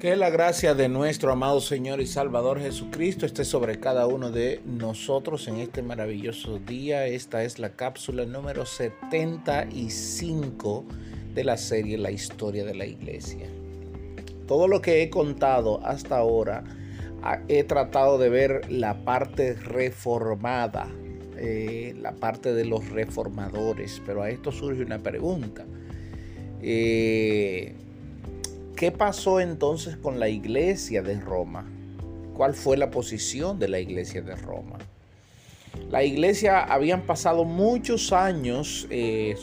Que la gracia de nuestro amado Señor y Salvador Jesucristo esté sobre cada uno de nosotros en este maravilloso día. Esta es la cápsula número 75 de la serie La historia de la iglesia. Todo lo que he contado hasta ahora, he tratado de ver la parte reformada, eh, la parte de los reformadores, pero a esto surge una pregunta. Eh, ¿Qué pasó entonces con la iglesia de Roma? ¿Cuál fue la posición de la iglesia de Roma? La iglesia habían pasado muchos años, eh,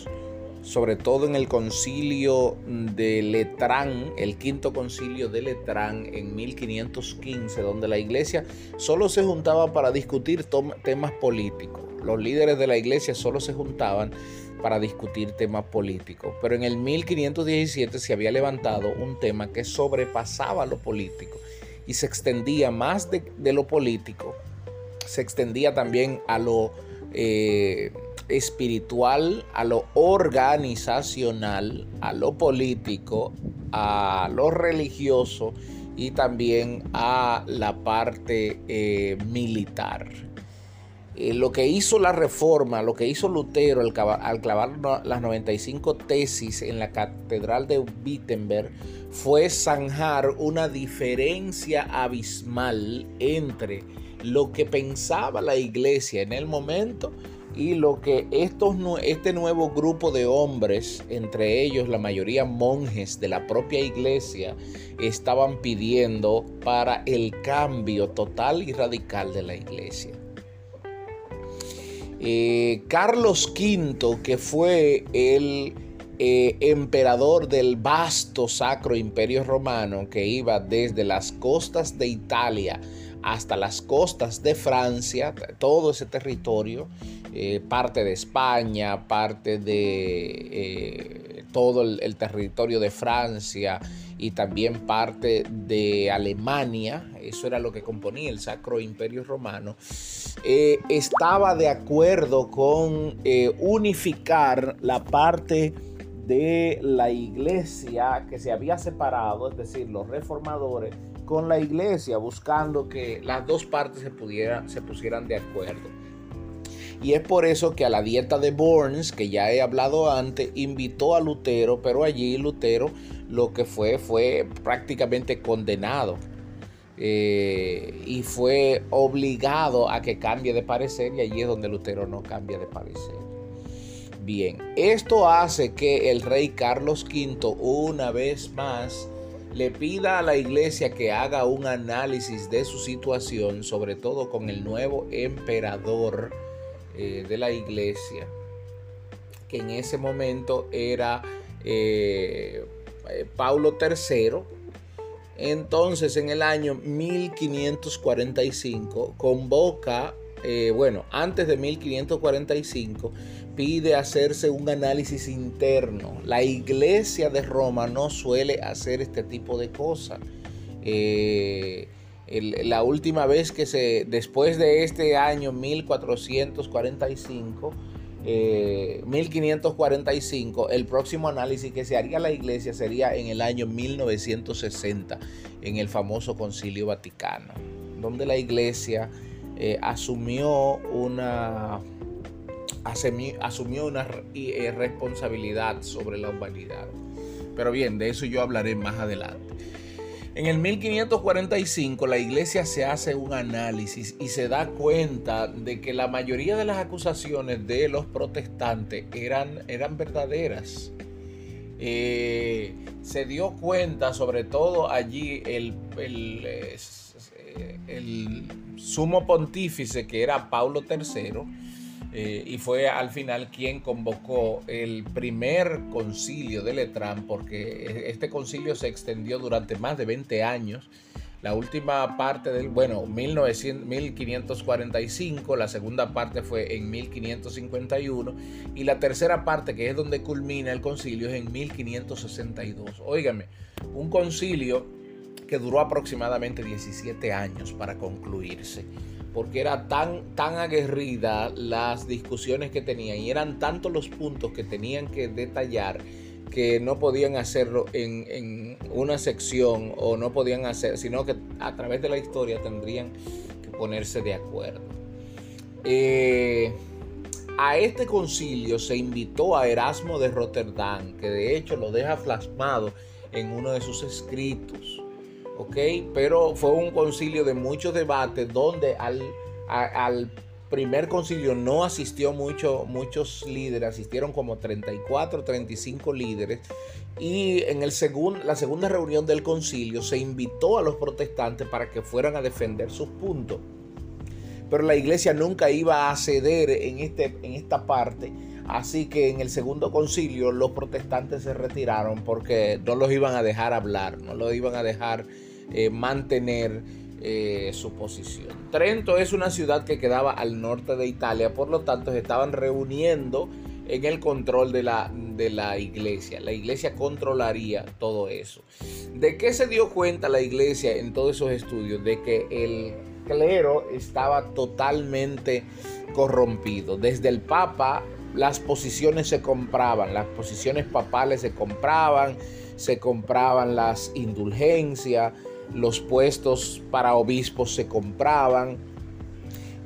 sobre todo en el concilio de Letrán, el quinto concilio de Letrán en 1515, donde la iglesia solo se juntaba para discutir temas políticos. Los líderes de la iglesia solo se juntaban para discutir temas políticos. Pero en el 1517 se había levantado un tema que sobrepasaba lo político y se extendía más de, lo político, se extendía también a lo eh, espiritual, a lo organizacional, a lo político, a lo religioso y también a la parte eh, militar. Eh, lo que hizo la reforma, lo que hizo Lutero al, clavar las 95 tesis en la catedral de Wittenberg fue zanjar una diferencia abismal entre lo que pensaba la iglesia en el momento y lo que este nuevo grupo de hombres, entre ellos la mayoría monjes de la propia iglesia, estaban pidiendo para el cambio total y radical de la iglesia. Eh, Carlos V, que fue el eh, emperador del vasto sacro imperio romano que iba desde las costas de Italia hasta las costas de Francia, todo ese territorio, eh, parte de España, parte de todo el territorio de Francia, y también parte de Alemania, eso era lo que componía el Sacro Imperio Romano, eh, estaba de acuerdo con eh, unificar la parte de la iglesia que se había separado, es decir, los reformadores, con la iglesia, buscando que las dos partes se, se pusieran de acuerdo. Y es por eso que a la dieta de Burns, que ya he hablado antes, invitó a Lutero, pero allí Lutero lo que fue fue prácticamente condenado. Eh, y fue obligado a que cambie de parecer y allí es donde Lutero no cambia de parecer. Bien, esto hace que el rey Carlos V una vez más le pida a la iglesia que haga un análisis de su situación, sobre todo con el nuevo emperador eh, de la iglesia, que en ese momento era eh, eh, Paulo III. Entonces en el año 1545 convoca, bueno, antes de 1545 pide hacerse un análisis interno. La iglesia de Roma no suele hacer este tipo de cosas la última vez que se, después de este año 1445, 1545, eh, el próximo análisis que se haría la iglesia sería en el año 1960, en el famoso Concilio Vaticano, donde la iglesia eh, asumió una asumió una eh, responsabilidad sobre la humanidad. Pero bien, de eso yo hablaré más adelante. En el 1545 la iglesia se hace un análisis y se da cuenta de que la mayoría de las acusaciones de los protestantes eran, eran verdaderas. Eh, se dio cuenta, sobre todo allí, el, el, el sumo pontífice que era Paulo III, eh, y fue al final quien convocó el primer concilio de Letrán, porque este concilio se extendió durante más de 20 años. La última parte del, bueno, 1545, la segunda parte fue en 1551 y la tercera parte, que es donde culmina el concilio, es en 1562. Óigame, un concilio que duró aproximadamente 17 años para concluirse porque era tan, tan aguerrida las discusiones que tenían y eran tantos los puntos que tenían que detallar que no podían hacerlo en, una sección o no podían hacer, sino que a través de la historia tendrían que ponerse de acuerdo. Eh, a este concilio se invitó a Erasmo de Rotterdam, que de hecho lo deja plasmado en uno de sus escritos. ¿Ok? Pero fue un concilio de muchos debates donde al, primer concilio no asistió mucho, muchos líderes, asistieron como 34, 35 líderes. Y en el la segunda reunión del concilio se invitó a los protestantes para que fueran a defender sus puntos. Pero la iglesia nunca iba a ceder en, este, en esta parte. Así que en el segundo concilio los protestantes se retiraron porque no los iban a dejar hablar, no los iban a dejar eh, mantener eh, su posición. Trento es una ciudad que quedaba al norte de Italia, por lo tanto se estaban reuniendo en el control de la, de la iglesia. La iglesia controlaría todo eso. ¿De qué se dio cuenta la iglesia en todos esos estudios? De que el clero estaba totalmente corrompido. Desde el papa las posiciones se compraban, las posiciones papales se compraban, se compraban las indulgencias, los puestos para obispos se compraban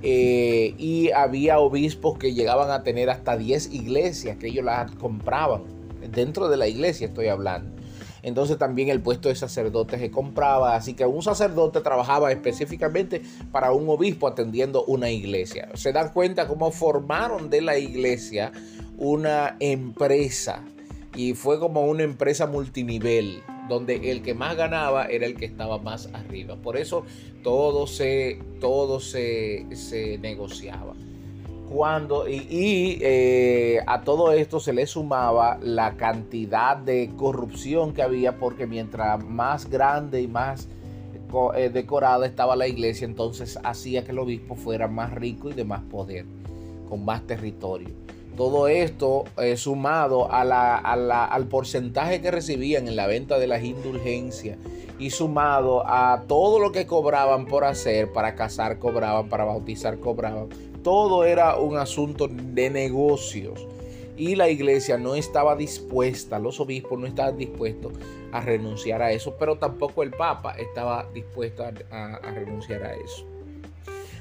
eh, y había obispos que llegaban a tener hasta 10 iglesias que ellos las compraban. Dentro de la iglesia estoy hablando. Entonces también el puesto de sacerdote se compraba. Así que un sacerdote trabajaba específicamente para un obispo atendiendo una iglesia. Se dan cuenta cómo formaron de la iglesia una empresa. Y fue como una empresa multinivel donde el que más ganaba era el que estaba más arriba. Por eso todo se, todo se, negociaba. Cuando, y, eh, a todo esto se le sumaba la cantidad de corrupción que había, porque mientras más grande y más eh, decorada estaba la iglesia, entonces hacía que el obispo fuera más rico y de más poder, con más territorio. Todo esto eh, sumado al porcentaje que recibían en la venta de las indulgencias y sumado a todo lo que cobraban por hacer, para casar cobraban, para bautizar cobraban, todo era un asunto de negocios. Y la iglesia no estaba dispuesta, los obispos no estaban dispuestos a renunciar a eso, pero tampoco el Papa estaba dispuesto a renunciar a eso.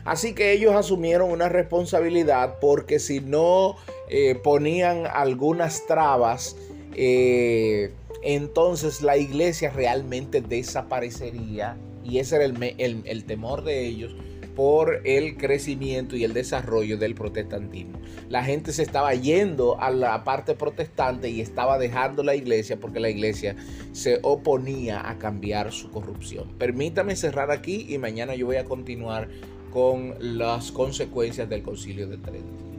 Así que ellos asumieron una responsabilidad porque si no eh, ponían algunas trabas, eh, entonces la iglesia realmente desaparecería. Y ese era el, temor de ellos por el crecimiento y el desarrollo del protestantismo. La gente se estaba yendo a la parte protestante y estaba dejando la iglesia porque la iglesia se oponía a cambiar su corrupción. Permítame cerrar aquí y mañana yo voy a continuar con las consecuencias del concilio de Trento.